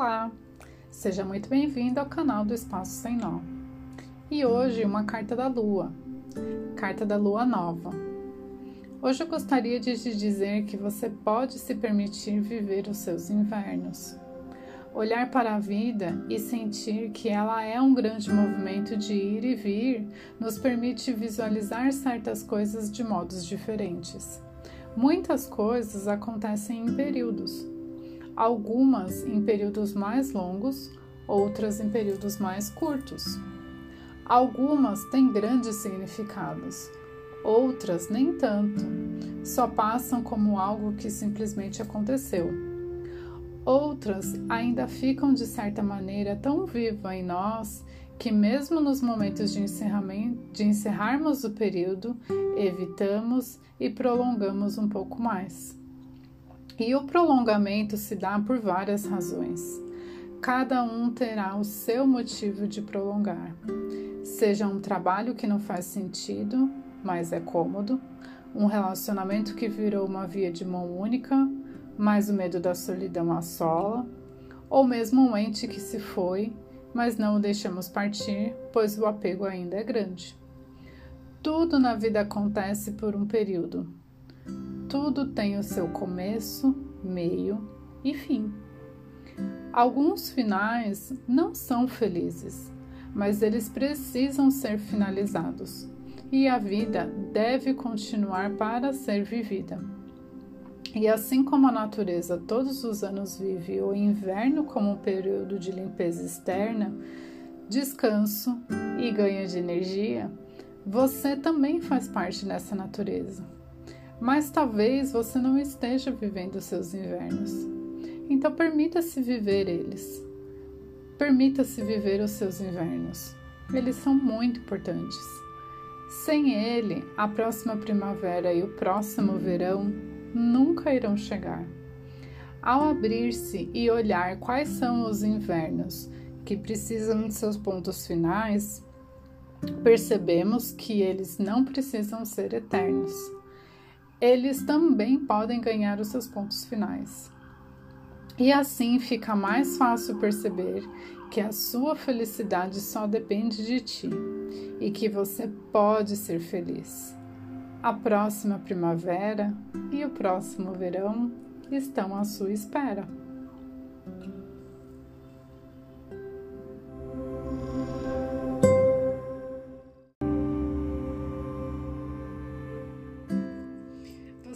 Olá, seja muito bem-vindo ao canal do Espaço Sem Nó. E hoje uma carta da Lua, carta da Lua Nova. Hoje eu gostaria de te dizer que você pode se permitir viver os seus invernos. Olhar para a vida e sentir que ela é um grande movimento de ir e vir nos permite visualizar certas coisas de modos diferentes. Muitas coisas acontecem em períodos algumas em períodos mais longos, outras em períodos mais curtos. Algumas têm grandes significados, outras nem tanto, só passam como algo que simplesmente aconteceu. Outras ainda ficam de certa maneira tão viva em nós que, mesmo nos momentos de, encerramento, de encerrarmos o período, evitamos e prolongamos um pouco mais. E o prolongamento se dá por várias razões. Cada um terá o seu motivo de prolongar. Seja um trabalho que não faz sentido, mas é cômodo, um relacionamento que virou uma via de mão única, mas o medo da solidão assola, ou mesmo um ente que se foi, mas não o deixamos partir, pois o apego ainda é grande. Tudo na vida acontece por um período, tudo tem o seu começo, meio e fim. Alguns finais não são felizes, mas eles precisam ser finalizados e a vida deve continuar para ser vivida. E assim como a natureza todos os anos vive o inverno como um período de limpeza externa, descanso e ganho de energia, você também faz parte dessa natureza mas talvez você não esteja vivendo seus invernos. Então permita-se viver eles. Permita-se viver os seus invernos. Eles são muito importantes. Sem ele, a próxima primavera e o próximo verão nunca irão chegar. Ao abrir-se e olhar quais são os invernos que precisam de seus pontos finais, percebemos que eles não precisam ser eternos eles também podem ganhar os seus pontos finais. E assim fica mais fácil perceber que a sua felicidade só depende de ti e que você pode ser feliz. A próxima primavera e o próximo verão estão à sua espera.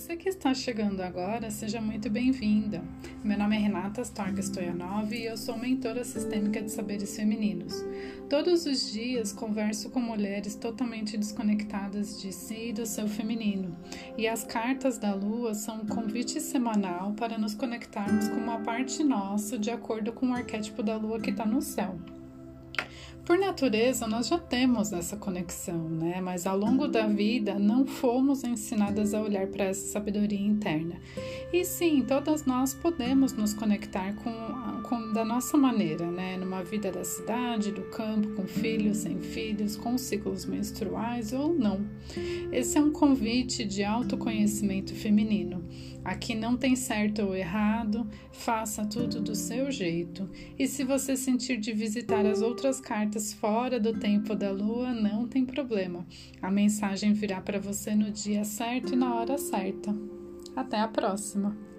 Você que está chegando agora, seja muito bem-vinda. Meu nome é Renata Stark Stoyanov e eu sou mentora sistêmica de saberes femininos. Todos os dias converso com mulheres totalmente desconectadas de si e do seu feminino. E as cartas da lua são um convite semanal para nos conectarmos com uma parte nossa de acordo com o arquétipo da lua que está no céu. Por natureza, nós já temos essa conexão, né? Mas ao longo da vida não fomos ensinadas a olhar para essa sabedoria interna. E sim, todas nós podemos nos conectar com, com da nossa maneira, né? Numa vida da cidade, do campo, com filhos, sem filhos, com ciclos menstruais ou não. Esse é um convite de autoconhecimento feminino. Aqui não tem certo ou errado, faça tudo do seu jeito. E se você sentir de visitar as outras cartas fora do tempo da lua, não tem problema. A mensagem virá para você no dia certo e na hora certa. Até a próxima!